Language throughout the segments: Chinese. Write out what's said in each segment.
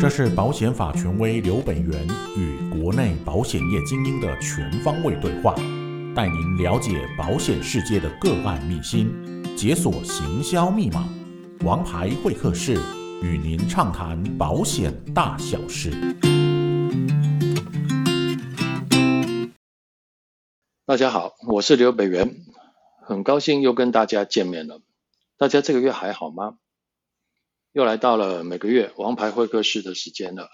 这是保险法权威刘北元与国内保险业精英的全方位对话，带您了解保险世界的个案秘辛，解锁行销密码。王牌会客室与您畅谈保险大小事。大家好，我是刘北元，很高兴又跟大家见面了。大家这个月还好吗？又来到了每个月王牌会客室的时间了。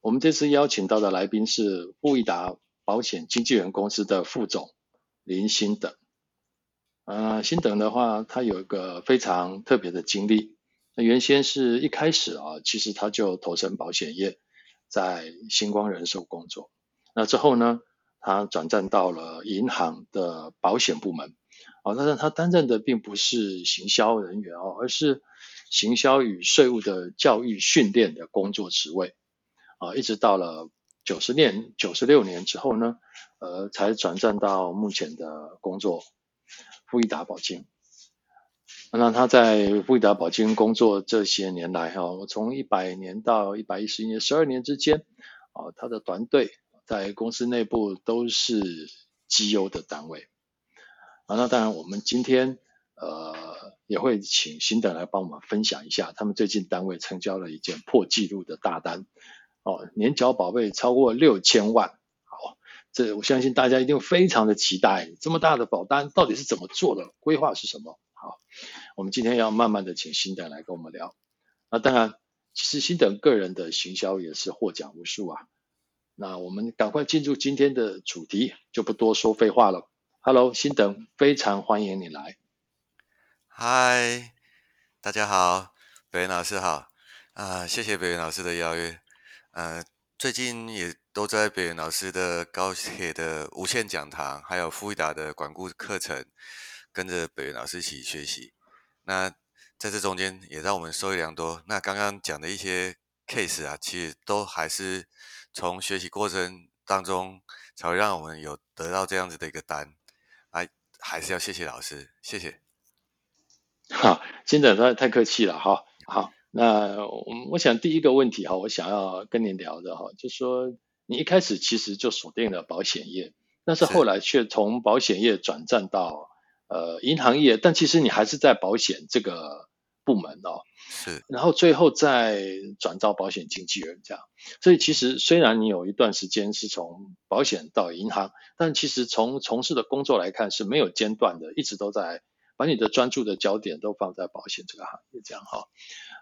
我们这次邀请到的来宾是富益达保险经纪人公司的副总林新等。呃，新等的话，他有一个非常特别的经历。那原先是一开始啊，其实他就投身保险业，在星光人寿工作。那之后呢，他转战到了银行的保险部门。哦，但是他担任的并不是行销人员哦，而是行销与税务的教育训练的工作职位，啊，一直到了九十年、九十六年之后呢，呃，才转战到目前的工作，富益达保经。那他在富益达保经工作这些年来，哈，我从一百年到一百一十一年，十二年之间，啊，他的团队在公司内部都是绩优的单位。啊，那当然，我们今天呃也会请新等来帮我们分享一下，他们最近单位成交了一件破纪录的大单，哦，年缴保费超过六千万，好，这我相信大家一定非常的期待，这么大的保单到底是怎么做的，规划是什么？好，我们今天要慢慢的请新等来跟我们聊。那当然，其实新等个人的行销也是获奖无数啊。那我们赶快进入今天的主题，就不多说废话了。Hello，新等，非常欢迎你来。嗨，大家好，北元老师好啊，谢谢北元老师的邀约。呃，最近也都在北元老师的高铁的无限讲堂，还有富益达的管顾课程，跟着北元老师一起学习。那在这中间也让我们收益良多。那刚刚讲的一些 case 啊，其实都还是从学习过程当中才会让我们有得到这样子的一个单。哎还是要谢谢老师，谢谢。好，新等太太客气了哈。好，那我我想第一个问题哈，我想要跟您聊的哈，就是说你一开始其实就锁定了保险业，但是后来却从保险业转战到呃银行业，但其实你还是在保险这个部门哦。是，然后最后再转到保险经纪人这样，所以其实虽然你有一段时间是从保险到银行，但其实从从事的工作来看是没有间断的，一直都在把你的专注的焦点都放在保险这个行业这样哈。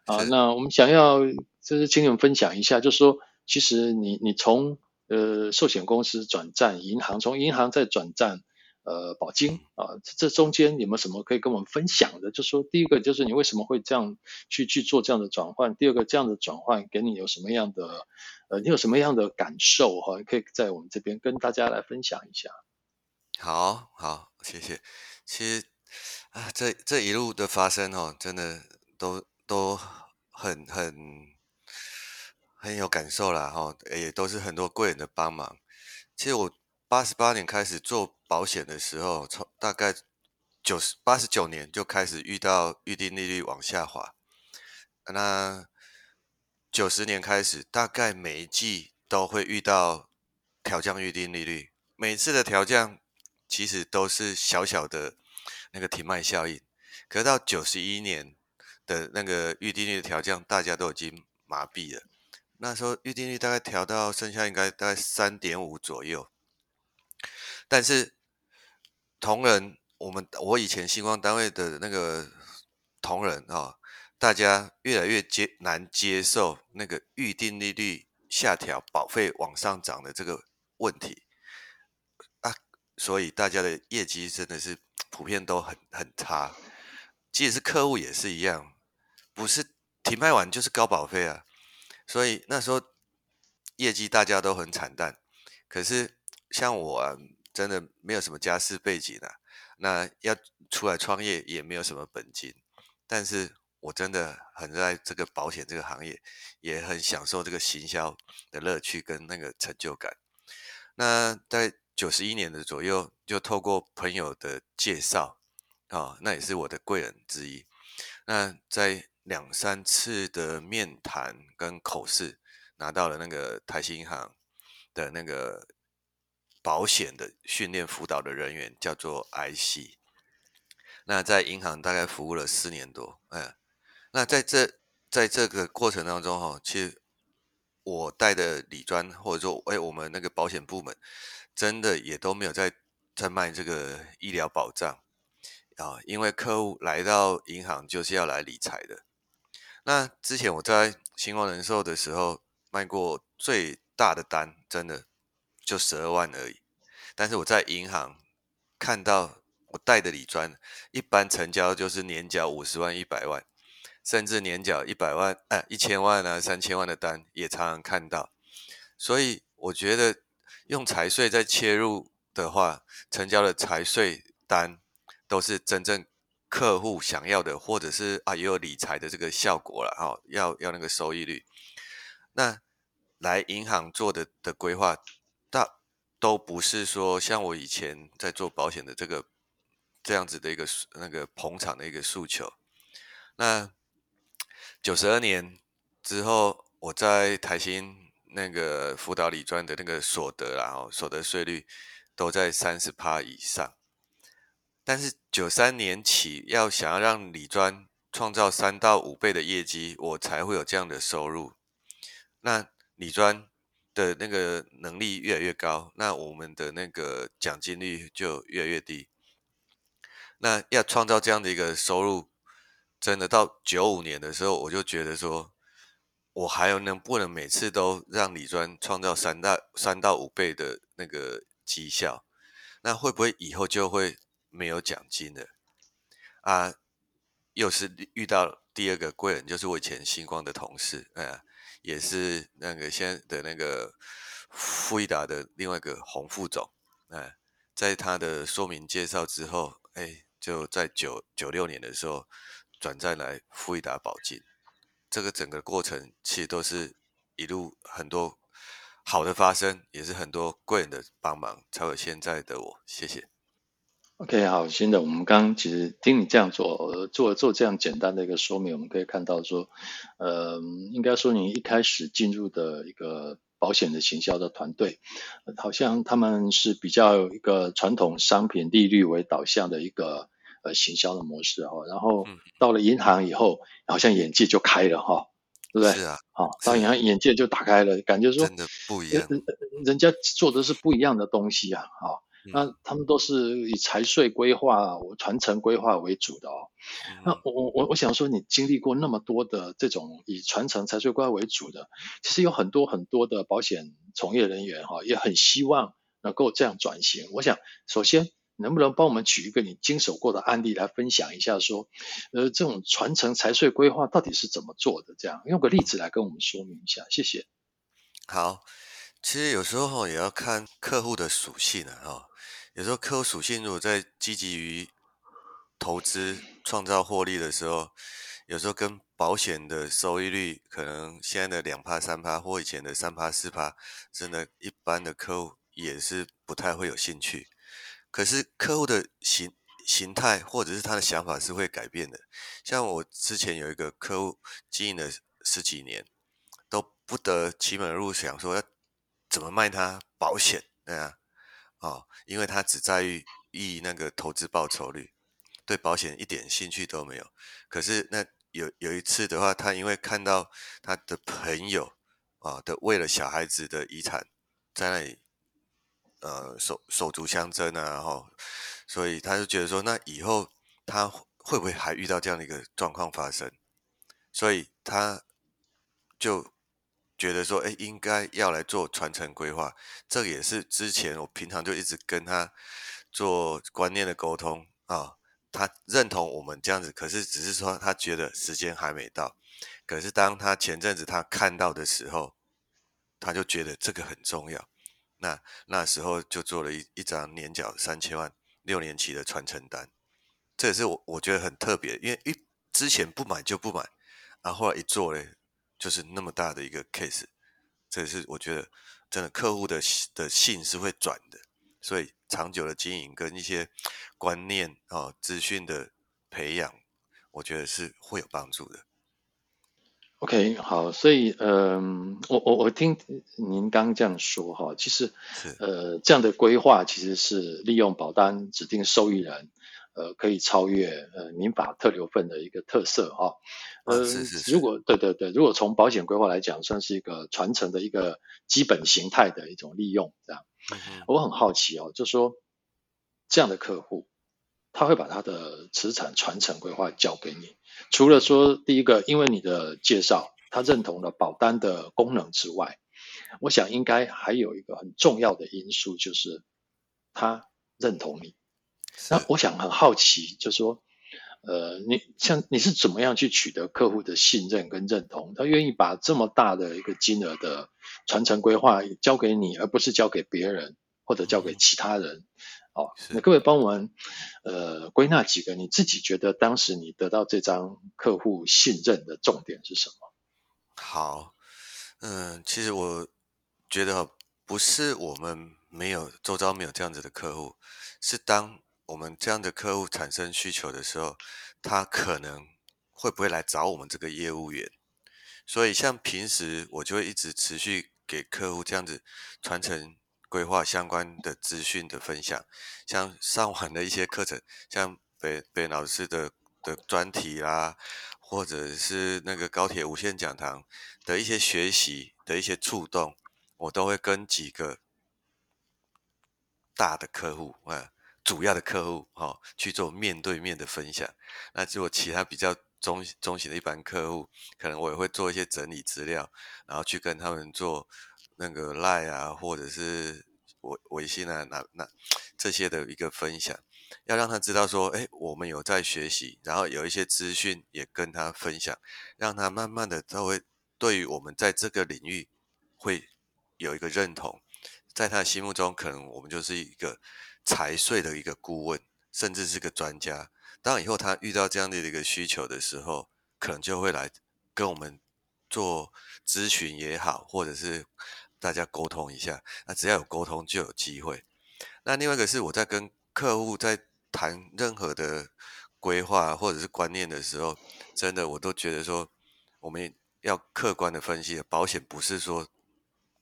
啊，那我们想要就是请你们分享一下，就是说其实你你从呃寿险公司转战银行，从银行再转战。呃，保金啊，这中间有没有什么可以跟我们分享的？就说第一个就是你为什么会这样去去做这样的转换？第二个这样的转换给你有什么样的呃，你有什么样的感受哈？可以在我们这边跟大家来分享一下。好好，谢谢。其实啊，这这一路的发生哦，真的都都很很很有感受啦哈，也都是很多贵人的帮忙。其实我。八十八年开始做保险的时候，从大概九十八十九年就开始遇到预定利率往下滑。那九十年开始，大概每一季都会遇到调降预定利率。每次的调降其实都是小小的那个停卖效应。可到九十一年的那个预定率的调降，大家都已经麻痹了。那时候预定率大概调到剩下应该大概三点五左右。但是同仁，我们我以前星光单位的那个同仁啊、哦，大家越来越接难接受那个预定利率下调、保费往上涨的这个问题啊，所以大家的业绩真的是普遍都很很差，即使是客户也是一样，不是停卖完就是高保费啊，所以那时候业绩大家都很惨淡，可是像我啊。真的没有什么家世背景啊，那要出来创业也没有什么本金，但是我真的很热爱这个保险这个行业，也很享受这个行销的乐趣跟那个成就感。那在九十一年的左右，就透过朋友的介绍啊、哦，那也是我的贵人之一。那在两三次的面谈跟口试，拿到了那个台新银行的那个保险的训练辅导的人员，叫做 IC。那在银行大概服务了四年多，嗯，那在这在这个过程当中哈，其实我带的理专或者说哎，我们那个保险部门，真的也都没有在在卖这个医疗保障啊，因为客户来到银行就是要来理财的。那之前我在新光人寿的时候卖过最大的单，真的就十二万而已。但是我在银行看到我带的理专，一般成交就是年缴五十万、一百万，甚至年缴一百万、哎一千万啊、三千万的单也常常看到。所以我觉得用财税再切入的话，成交的财税单都是真正。客户想要的，或者是啊，也有理财的这个效果了哈、要要那个收益率。那来银行做的的规划，大都不是说像我以前在做保险的这个这样子的一个那个捧场的一个诉求。那九十二年之后，我在台新那个辅导理专的那个所得然后所得税率都在三十趴以上。但是九三年起，要想要让李专创造三到五倍的业绩，我才会有这样的收入。那李专的那个能力越来越高，那我们的那个奖金率就越来越低。那要创造这样的一个收入，真的到九五年的时候，我就觉得说，我还有能不能每次都让李专创造三到三到五倍的那个绩效？那会不会以后就会？没有奖金的啊，又是遇到第二个贵人，就是我以前星光的同事，哎、啊，也是那个现在的那个富益达的另外一个洪副总，哎、在他的说明介绍之后，哎，就在九九六年的时候转战来富益达保经，这个整个过程其实都是一路很多好的发生，也是很多贵人的帮忙，才有现在的我，谢谢。OK，好，新的，我们刚刚其实听你这样做，做做这样简单的一个说明，我们可以看到说，呃，应该说你一开始进入的一个保险的行销的团队，好像他们是比较一个传统商品利率为导向的一个呃行销的模式哈，然后到了银行以后，好像眼界就开了哈，对不对？是啊，好，到银行眼界就打开了，感觉说真的不一样，人家做的是不一样的东西啊，好。那他们都是以财税规划、传承规划为主的哦。嗯、那我我我想说，你经历过那么多的这种以传承财税规划为主的，其实有很多很多的保险从业人员哈，也很希望能够这样转型。我想，首先能不能帮我们举一个你经手过的案例来分享一下，说，呃，这种传承财税规划到底是怎么做的？这样用个例子来跟我们说明一下，谢谢。好，其实有时候也要看客户的属性啊，哈。有时候客户属性如果在积极于投资创造获利的时候，有时候跟保险的收益率可能现在的两趴三趴或以前的三趴四趴，真的，一般的客户也是不太会有兴趣。可是客户的形形态或者是他的想法是会改变的。像我之前有一个客户经营了十几年，都不得其门而入，想说要怎么卖他保险，对啊。哦，因为他只在于意那个投资报酬率，对保险一点兴趣都没有。可是那有有一次的话，他因为看到他的朋友啊的为了小孩子的遗产在那里呃手手足相争啊，然后所以他就觉得说，那以后他会不会还遇到这样的一个状况发生？所以他就。觉得说，哎，应该要来做传承规划，这也是之前我平常就一直跟他做观念的沟通啊，他认同我们这样子，可是只是说他觉得时间还没到，可是当他前阵子他看到的时候，他就觉得这个很重要，那那时候就做了一一张年缴三千万六年期的传承单，这也是我我觉得很特别，因为一之前不买就不买，然后来一做嘞。就是那么大的一个 case，这也是我觉得真的客户的的信是会转的，所以长久的经营跟一些观念啊、哦、资讯的培养，我觉得是会有帮助的。OK，好，所以，嗯、呃，我我我听您刚刚这样说哈，其实，呃，这样的规划其实是利用保单指定受益人，呃，可以超越呃民法特留份的一个特色哈。呃，是是是，如果对对对，如果从保险规划来讲，算是一个传承的一个基本形态的一种利用，这样。嗯。我很好奇哦，就说这样的客户，他会把他的资产传承规划交给你。除了说第一个，因为你的介绍，他认同了保单的功能之外，我想应该还有一个很重要的因素，就是他认同你。那我想很好奇，就是说，呃，你像你是怎么样去取得客户的信任跟认同？他愿意把这么大的一个金额的传承规划交给你，而不是交给别人或者交给其他人？好，那各位帮我们呃归纳几个你自己觉得当时你得到这张客户信任的重点是什么？好，嗯，其实我觉得不是我们没有周遭没有这样子的客户，是当我们这样的客户产生需求的时候，他可能会不会来找我们这个业务员？所以像平时我就会一直持续给客户这样子传承。规划相关的资讯的分享，像上完的一些课程，像北北老师的的专题啦，或者是那个高铁无限讲堂的一些学习的一些触动，我都会跟几个大的客户啊，主要的客户哈去做面对面的分享。那如果其他比较中中型的一般客户，可能我也会做一些整理资料，然后去跟他们做。那个赖啊，或者是微微信啊，那那这些的一个分享，要让他知道说，哎，我们有在学习，然后有一些资讯也跟他分享，让他慢慢的他会对于我们在这个领域会有一个认同，在他心目中，可能我们就是一个财税的一个顾问，甚至是个专家。当以后他遇到这样的一个需求的时候，可能就会来跟我们做咨询也好，或者是。大家沟通一下，那只要有沟通就有机会。那另外一个是我在跟客户在谈任何的规划或者是观念的时候，真的我都觉得说，我们要客观的分析，保险不是说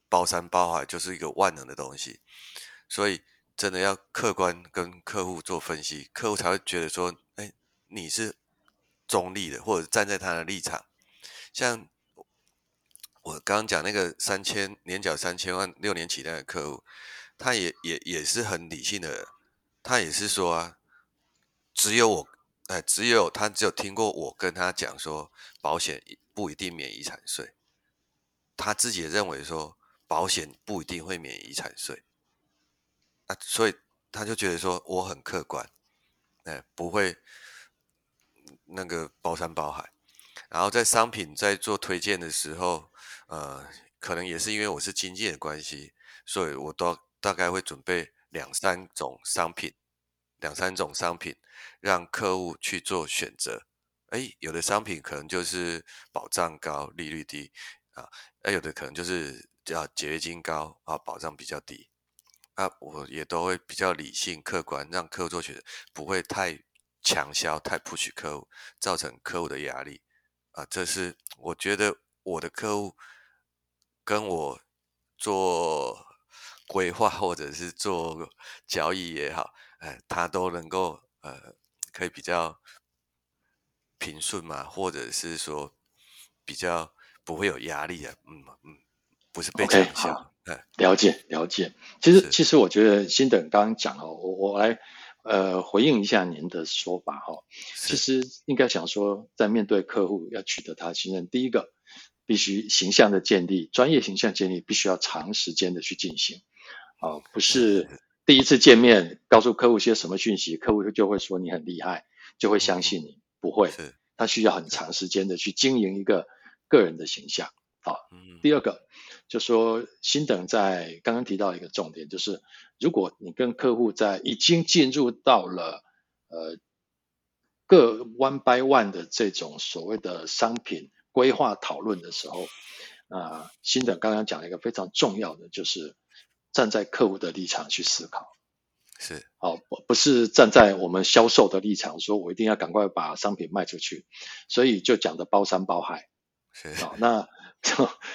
包山包海就是一个万能的东西，所以真的要客观跟客户做分析，客户才会觉得说，哎，你是中立的，或者站在他的立场，像。我刚刚讲那个三千年缴三千万六年期那个客户，他也也也是很理性的，他也是说啊，只有我哎，只有他只有听过我跟他讲说，保险不一定免遗产税，他自己也认为说保险不一定会免遗产税，啊，所以他就觉得说我很客观，哎，不会那个包山包海，然后在商品在做推荐的时候。呃，可能也是因为我是经纪的关系，所以我都大概会准备两三种商品，两三种商品让客户去做选择。哎，有的商品可能就是保障高、利率低啊，哎，有的可能就是叫解约金高啊，保障比较低。啊，我也都会比较理性、客观，让客户做选择，不会太强销、太 push 客户，造成客户的压力啊。这是我觉得我的客户。跟我做规划或者是做交易也好，哎，他都能够呃，可以比较平顺嘛，或者是说比较不会有压力啊，嗯嗯，不是被影响。好，了解了解。其实其实我觉得新等刚刚讲哦，我我来呃回应一下您的说法哈。其实应该想说，在面对客户要取得他的信任，第一个。必须形象的建立，专业形象建立必须要长时间的去进行，啊，不是第一次见面告诉客户些什么讯息，客户就会说你很厉害，就会相信你，不会，他需要很长时间的去经营一个个人的形象。好，第二个就说新等在刚刚提到一个重点，就是如果你跟客户在已经进入到了呃各 one by one 的这种所谓的商品。规划讨论的时候，啊，新的刚刚讲了一个非常重要的，就是站在客户的立场去思考，是，哦，不不是站在我们销售的立场，说我一定要赶快把商品卖出去，所以就讲的包山包海，是，哦，那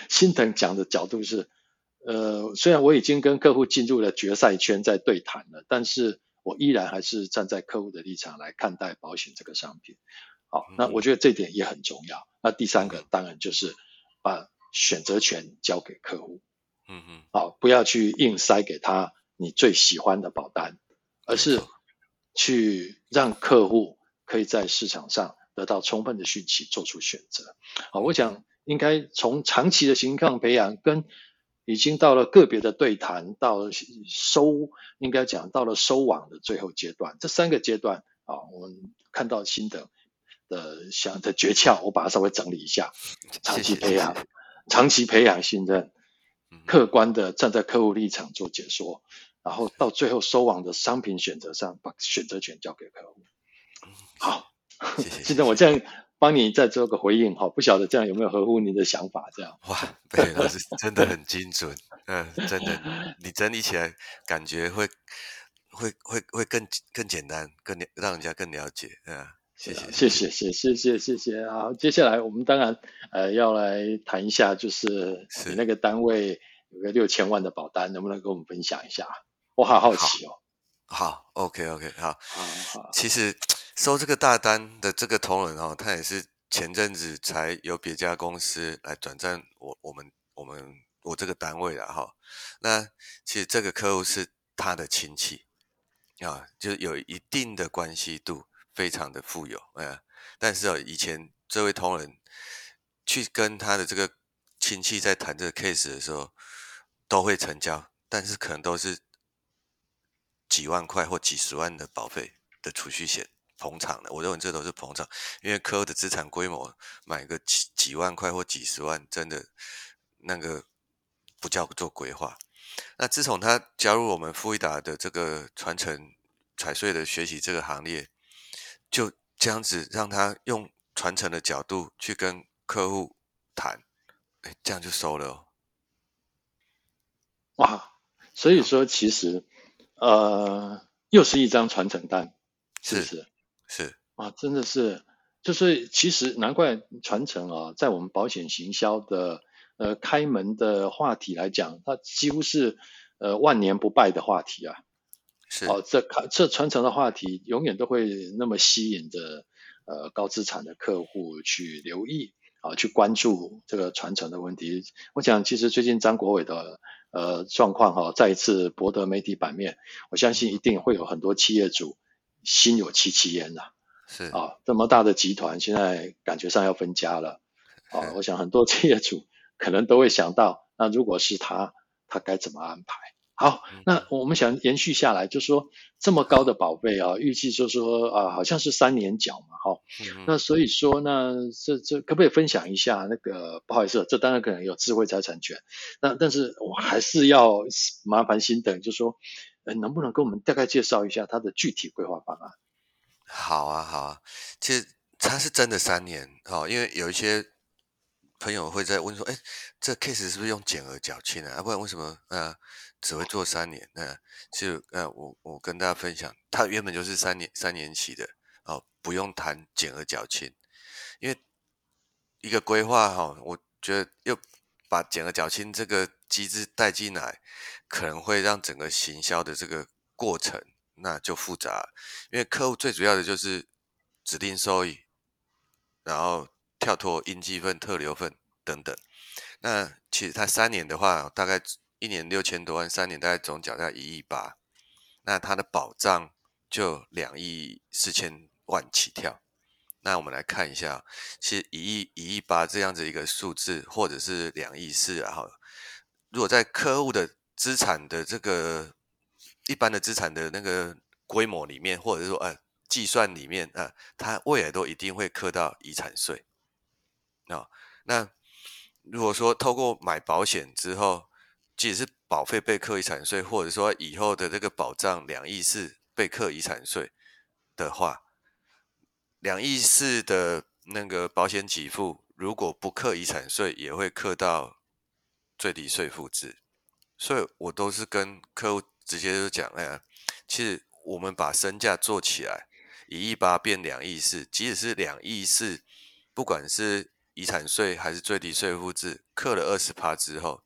心疼 讲的角度是，呃，虽然我已经跟客户进入了决赛圈，在对谈了，但是我依然还是站在客户的立场来看待保险这个商品。好，那我觉得这点也很重要。那第三个当然就是把选择权交给客户。嗯嗯。好，不要去硬塞给他你最喜欢的保单，而是去让客户可以在市场上得到充分的讯息，做出选择。好，我想应该从长期的形况培养，跟已经到了个别的对谈，到收，应该讲到了收网的最后阶段，这三个阶段啊，我们看到新的。的想的诀窍，我把它稍微整理一下：长期培养，谢谢谢谢长期培养信任，客观的站在客户立场做解说，然后到最后收网的商品选择上，把选择权交给客户。好，现在 我这样帮你再做个回应哈，不晓得这样有没有合乎您的想法？这样哇，对，老师 真的很精准，嗯，真的，你整理起来感觉会会会会更更简单，更让人家更了解，嗯。谢谢。谢谢谢谢谢谢谢啊接下来我们当然呃要来谈一下就是使那个单位有个六千万的保单能不能跟我们分享一下？我好好奇哦。好。ok ok 好。好好。其实收这个大单的这个同仁哦他也是前阵子才由别家公司来转战我我们我们我这个单位的哈。那其实这个客户是他的亲戚啊就有一定的关系度。非常的富有，嗯，但是哦，以前这位同仁去跟他的这个亲戚在谈这个 case 的时候，都会成交，但是可能都是几万块或几十万的保费的储蓄险捧场的。我认为这都是捧场，因为客户的资产规模买个几几万块或几十万，真的那个不叫做规划。那自从他加入我们富益达的这个传承财税的学习这个行列。就这样子让他用传承的角度去跟客户谈，哎，这样就收了哦。哇，所以说其实，呃，又是一张传承单，是不是？是，是啊，真的是，就是其实难怪传承啊，在我们保险行销的呃开门的话题来讲，它几乎是呃万年不败的话题啊。是哦，这这传承的话题永远都会那么吸引着呃高资产的客户去留意啊，去关注这个传承的问题。我想，其实最近张国伟的呃状况哈，再一次博得媒体版面，我相信一定会有很多企业主心有戚戚焉呐。是啊，这么大的集团现在感觉上要分家了啊，我想很多企业主可能都会想到，那如果是他，他该怎么安排？好，那我们想延续下来，就是说这么高的保费啊，预计就是说啊，好像是三年缴嘛，哈、嗯。那所以说呢，这这可不可以分享一下那个？不好意思，这当然可能有智慧财产权，那但是我还是要麻烦心等，就是说，呃，能不能跟我们大概介绍一下它的具体规划方案？好啊，好啊，其实它是真的三年，哈，因为有一些朋友会在问说，哎，这 case 是不是用减额缴清啊？啊，不然为什么？呃只会做三年，那其实呃，我我跟大家分享，它原本就是三年三年期的哦，不用谈减额缴清，因为一个规划哈，我觉得又把减额缴清这个机制带进来，可能会让整个行销的这个过程那就复杂，因为客户最主要的就是指定收益，然后跳脱应继分、特留分等等，那其实它三年的话，大概。一年六千多万，三年大概总缴在一亿八，那它的保障就两亿四千万起跳。那我们来看一下，其实一亿一亿八这样子一个数字，或者是两亿四，然后如果在客户的资产的这个一般的资产的那个规模里面，或者是说呃计算里面啊，它未来都一定会课到遗产税。啊，那如果说透过买保险之后，即使是保费被课遗产税，或者说以后的这个保障两亿四被课遗产税的话，两亿四的那个保险给付如果不课遗产税，也会课到最低税负制。所以我都是跟客户直接就讲，哎呀，其实我们把身价做起来，一亿八变两亿四，即使是两亿四，不管是遗产税还是最低税负制，课了二十趴之后，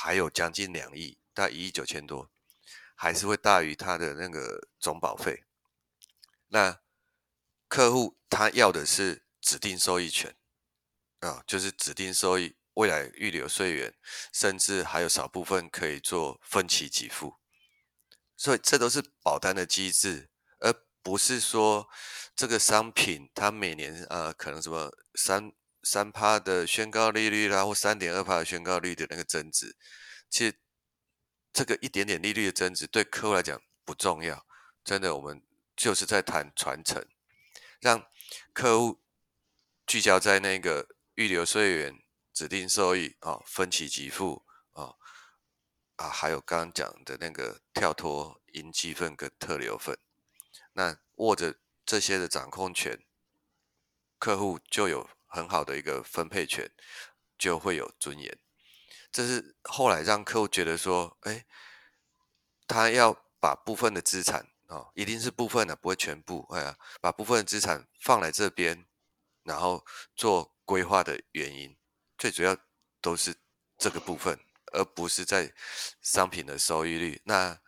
还有将近两亿，大概一亿九千多，还是会大于他的那个总保费。那客户他要的是指定收益权啊、哦，就是指定收益，未来预留税源，甚至还有少部分可以做分期给付。所以这都是保单的机制，而不是说这个商品它每年呃可能什么三三趴的宣告利率啦，或三点二趴的宣告利率的那个增值。其实这个一点点利率的增值对客户来讲不重要，真的我们。就是在谈传承，让客户聚焦在那个预留税源、指定收益啊、哦、分期给付啊、哦、啊，还有刚刚讲的那个跳脱应积分跟特留分，那握着这些的掌控权，客户就有很好的一个分配权，就会有尊严。这是后来让客户觉得说，哎，他要把部分的资产。哦，一定是部分的，不会全部。哎呀，把部分的资产放来这边，然后做规划的原因，最主要都是这个部分，而不是在商品的收益率。那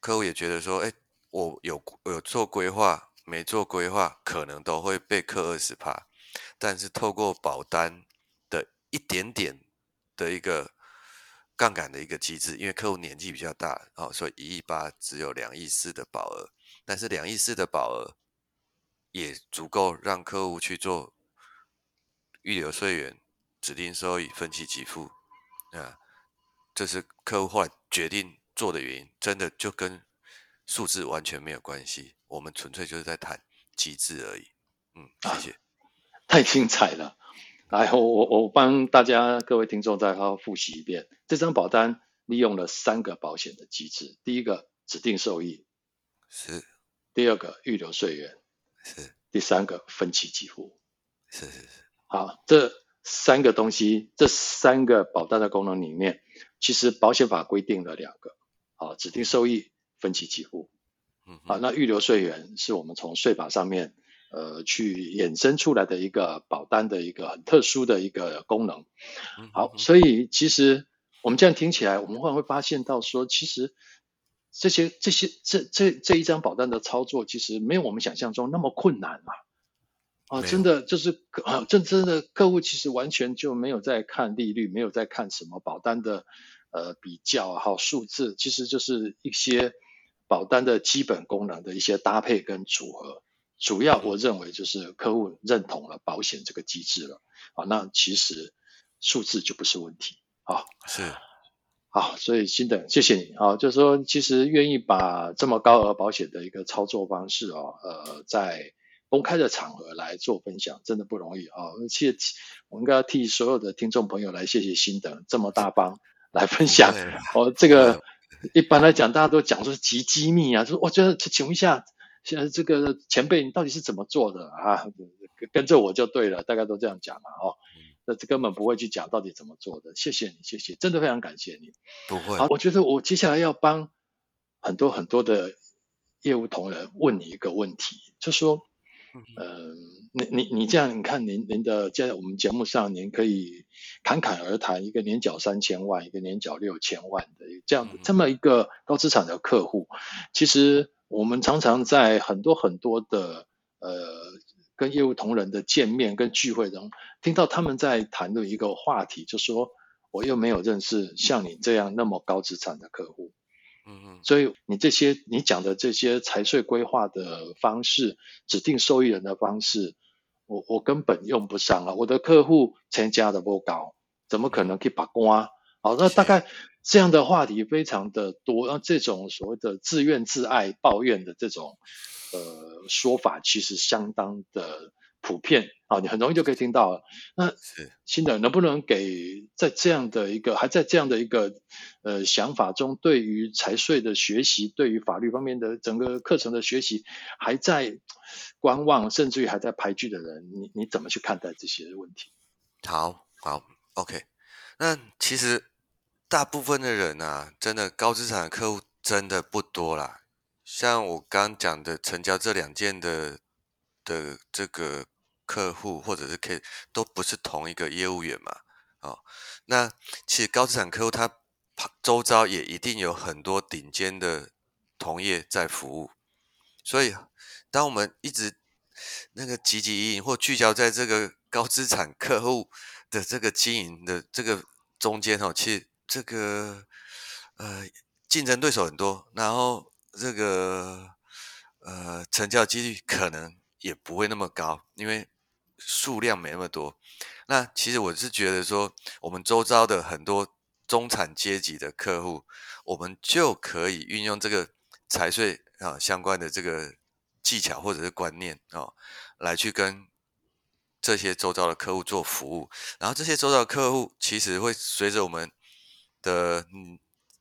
客户也觉得说，哎，我有有做规划，没做规划，可能都会被课二十趴。但是透过保单的一点点的一个。杠杆的一个机制，因为客户年纪比较大，哦，所以一亿八只有两亿四的保额，但是两亿四的保额也足够让客户去做预留税源、指定收益、分期给付啊，这是客户后来决定做的原因，真的就跟数字完全没有关系，我们纯粹就是在谈机制而已。嗯，谢谢，太精彩了。来，我我我帮大家各位听众再好好复习一遍。这张保单利用了三个保险的机制：第一个指定受益，是；第二个预留税源，是；第三个分期给付，是是是。好，这三个东西，这三个保单的功能里面，其实保险法规定了两个：好，指定受益、分期给付。嗯，好，那预留税源是我们从税法上面。呃，去衍生出来的一个保单的一个很特殊的一个功能。好，所以其实我们这样听起来，我们会会发现到说，其实这些这些这这这一张保单的操作，其实没有我们想象中那么困难嘛。啊，真的就是啊，真真的客户其实完全就没有在看利率，没有在看什么保单的呃比较好数字，其实就是一些保单的基本功能的一些搭配跟组合。主要我认为就是客户认同了保险这个机制了，啊，那其实数字就不是问题啊。是，好，所以新的谢谢你啊，就是说其实愿意把这么高额保险的一个操作方式啊，呃，在公开的场合来做分享，真的不容易啊。而且我应该要替所有的听众朋友来谢谢新的这么大方来分享。哦，这个一般来讲大家都讲说是极机密啊，就是我觉得请问一下。现在这个前辈，你到底是怎么做的啊？跟着我就对了，大概都这样讲嘛，哦，那这根本不会去讲到底怎么做的。谢谢你，谢谢，真的非常感谢你。不会。好，我觉得我接下来要帮很多很多的业务同仁问你一个问题，就说，嗯、呃，你你你这样，你看您您的在我们节目上，您可以侃侃而谈一个年缴三千万，一个年缴六千万的这样这么一个高资产的客户，其实。我们常常在很多很多的呃跟业务同仁的见面跟聚会中，听到他们在谈论一个话题，就说我又没有认识像你这样那么高资产的客户，嗯嗯，所以你这些你讲的这些财税规划的方式、指定受益人的方式，我我根本用不上啊！我的客户成家的不高，怎么可能可以把关？好，那大概。这样的话题非常的多，那这种所谓的自怨自艾、抱怨的这种呃说法，其实相当的普遍啊，你很容易就可以听到了。那新的能不能给在这样的一个还在这样的一个呃想法中，对于财税的学习，对于法律方面的整个课程的学习，还在观望，甚至于还在排拒的人，你你怎么去看待这些问题？好，好，OK，那其实。大部分的人啊，真的高资产的客户真的不多啦。像我刚讲的成交这两件的的这个客户或者是 K 都不是同一个业务员嘛，哦，那其实高资产客户他周遭也一定有很多顶尖的同业在服务，所以当我们一直那个汲汲营营或聚焦在这个高资产客户的这个经营的这个中间哦，其实这个呃竞争对手很多，然后这个呃成交几率可能也不会那么高，因为数量没那么多。那其实我是觉得说，我们周遭的很多中产阶级的客户，我们就可以运用这个财税啊相关的这个技巧或者是观念啊，来去跟这些周遭的客户做服务。然后这些周遭的客户其实会随着我们的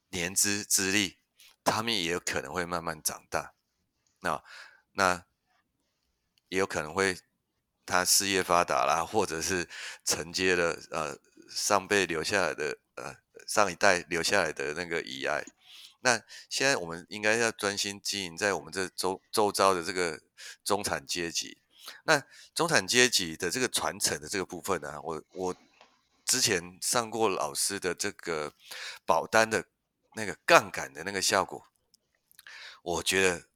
年资资历，他们也有可能会慢慢长大。那那也有可能会。他事业发达啦，或者是承接了呃上辈留下来的呃上一代留下来的那个遗爱。那现在我们应该要专心经营在我们这周周遭的这个中产阶级。那中产阶级的这个传承的这个部分呢，我我之前上过老师的这个保单的那个杠杆的那个效果，我觉得。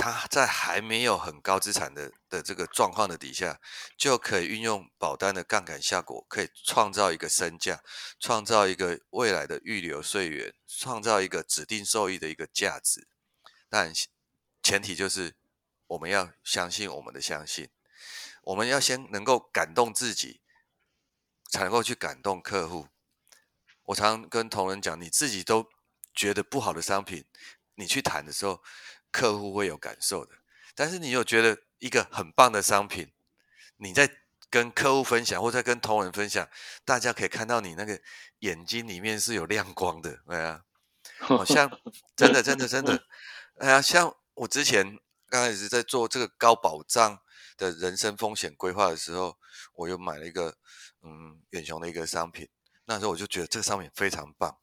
他在还没有很高资产的的这个状况的底下，就可以运用保单的杠杆效果，可以创造一个身价，创造一个未来的预留税源，创造一个指定受益的一个价值。但前提就是我们要相信我们的相信，我们要先能够感动自己，才能够去感动客户。我常跟同仁讲，你自己都觉得不好的商品，你去谈的时候。客户会有感受的，但是你有觉得一个很棒的商品，你在跟客户分享或在跟同仁分享，大家可以看到你那个眼睛里面是有亮光的，对啊，好像真的真的真的，哎呀，像我之前刚开始在做这个高保障的人生风险规划的时候，我又买了一个嗯远雄的一个商品，那时候我就觉得这个商品非常棒，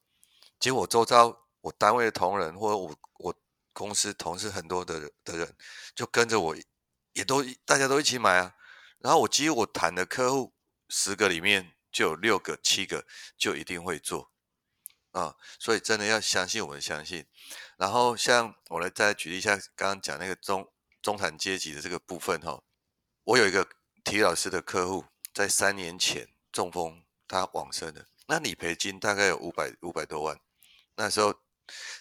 结果我周遭我单位的同仁或者我我。公司同事很多的的人就跟着我，也都大家都一起买啊。然后我几乎我谈的客户十个里面就有六个七个就一定会做啊。所以真的要相信我们相信。然后像我来再举例一下刚刚讲那个中中产阶级的这个部分哈。我有一个体育老师的客户，在三年前中风他往生了，那理赔金大概有五百五百多万。那时候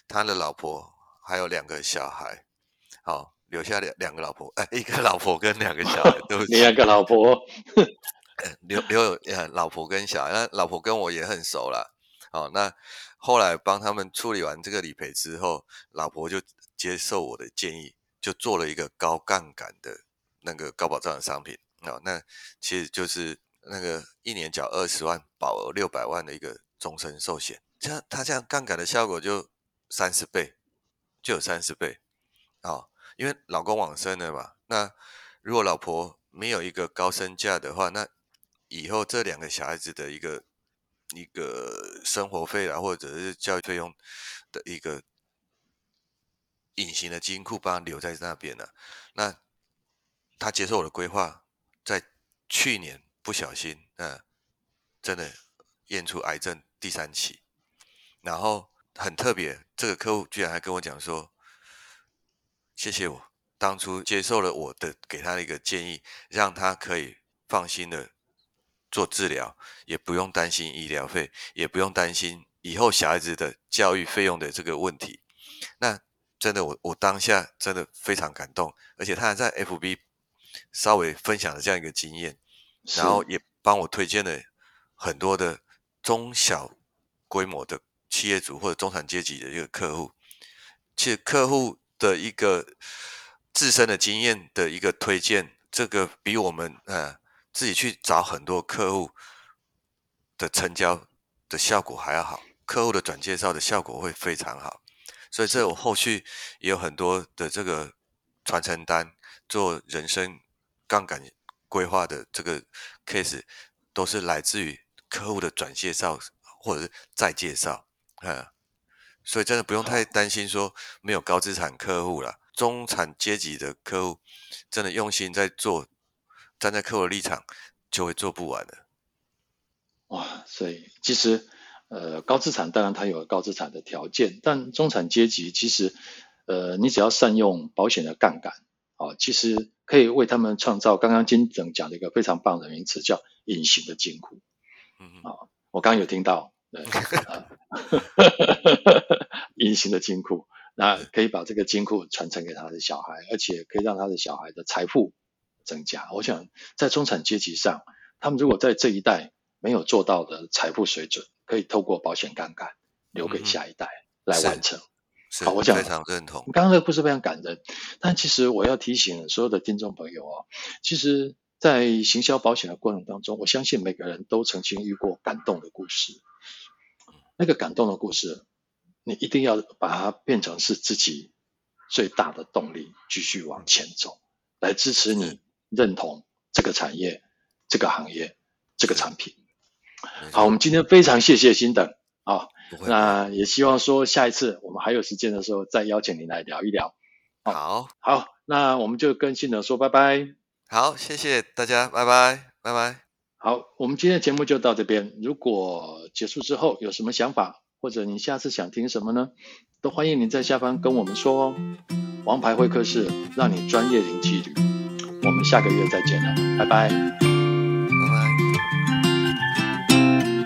他的老婆。还有两个小孩，好，留下两两个老婆，哎，一个老婆跟两个小孩，对不起，两个老婆，留留有老婆跟小孩，那老婆跟我也很熟了，好，那后来帮他们处理完这个理赔之后，老婆就接受我的建议，就做了一个高杠杆的那个高保障的商品，啊，那其实就是那个一年缴二十万，保额六百万的一个终身寿险，这样它这样杠杆的效果就三十倍。就有三十倍，哦，因为老公往生了嘛，那如果老婆没有一个高身价的话，那以后这两个小孩子的一个一个生活费啊，或者是教育费用的一个隐形的金库，帮他留在那边了。那他接受我的规划，在去年不小心，嗯，真的验出癌症第三期，然后。很特别，这个客户居然还跟我讲说：“谢谢我当初接受了我的给他的一个建议，让他可以放心的做治疗，也不用担心医疗费，也不用担心以后小孩子的教育费用的这个问题。”那真的我，我我当下真的非常感动，而且他还在 FB 稍微分享了这样一个经验，然后也帮我推荐了很多的中小规模的。企业主或者中产阶级的一个客户，其实客户的一个自身的经验的一个推荐，这个比我们呃自己去找很多客户的成交的效果还要好，客户的转介绍的效果会非常好，所以这我后续也有很多的这个传承单，做人生杠杆规划的这个 case，都是来自于客户的转介绍或者是再介绍。嗯，所以真的不用太担心说没有高资产客户了，中产阶级的客户真的用心在做，站在客户的立场，就会做不完的。哇，所以其实呃高资产当然它有高资产的条件，但中产阶级其实呃你只要善用保险的杠杆，啊，其实可以为他们创造刚刚金总讲的一个非常棒的名词，叫隐形的金库。嗯嗯，啊，我刚刚有听到，对，隐形的金库。那可以把这个金库传承给他的小孩，而且可以让他的小孩的财富增加。我想在中产阶级上，他们如果在这一代没有做到的财富水准，可以透过保险杠杆留给下一代来完成。是好，我想非常认同。刚刚那个故事非常感人，但其实我要提醒所有的听众朋友哦，其实，在行销保险的过程当中，我相信每个人都曾经遇过感动的故事。那个感动的故事。你一定要把它变成是自己最大的动力，继续往前走，来支持你认同这个产业、这个行业、这个产品。好，我们今天非常谢谢新等啊，那也希望说下一次我们还有时间的时候再邀请您来聊一聊。好，好，那我们就跟新等说拜拜。好，谢谢大家，拜拜，拜拜。好，我们今天的节目就到这边。如果结束之后有什么想法，或者你下次想听什么呢？都欢迎您在下方跟我们说哦。王牌会客室，让你专业零距离。我们下个月再见了，拜拜。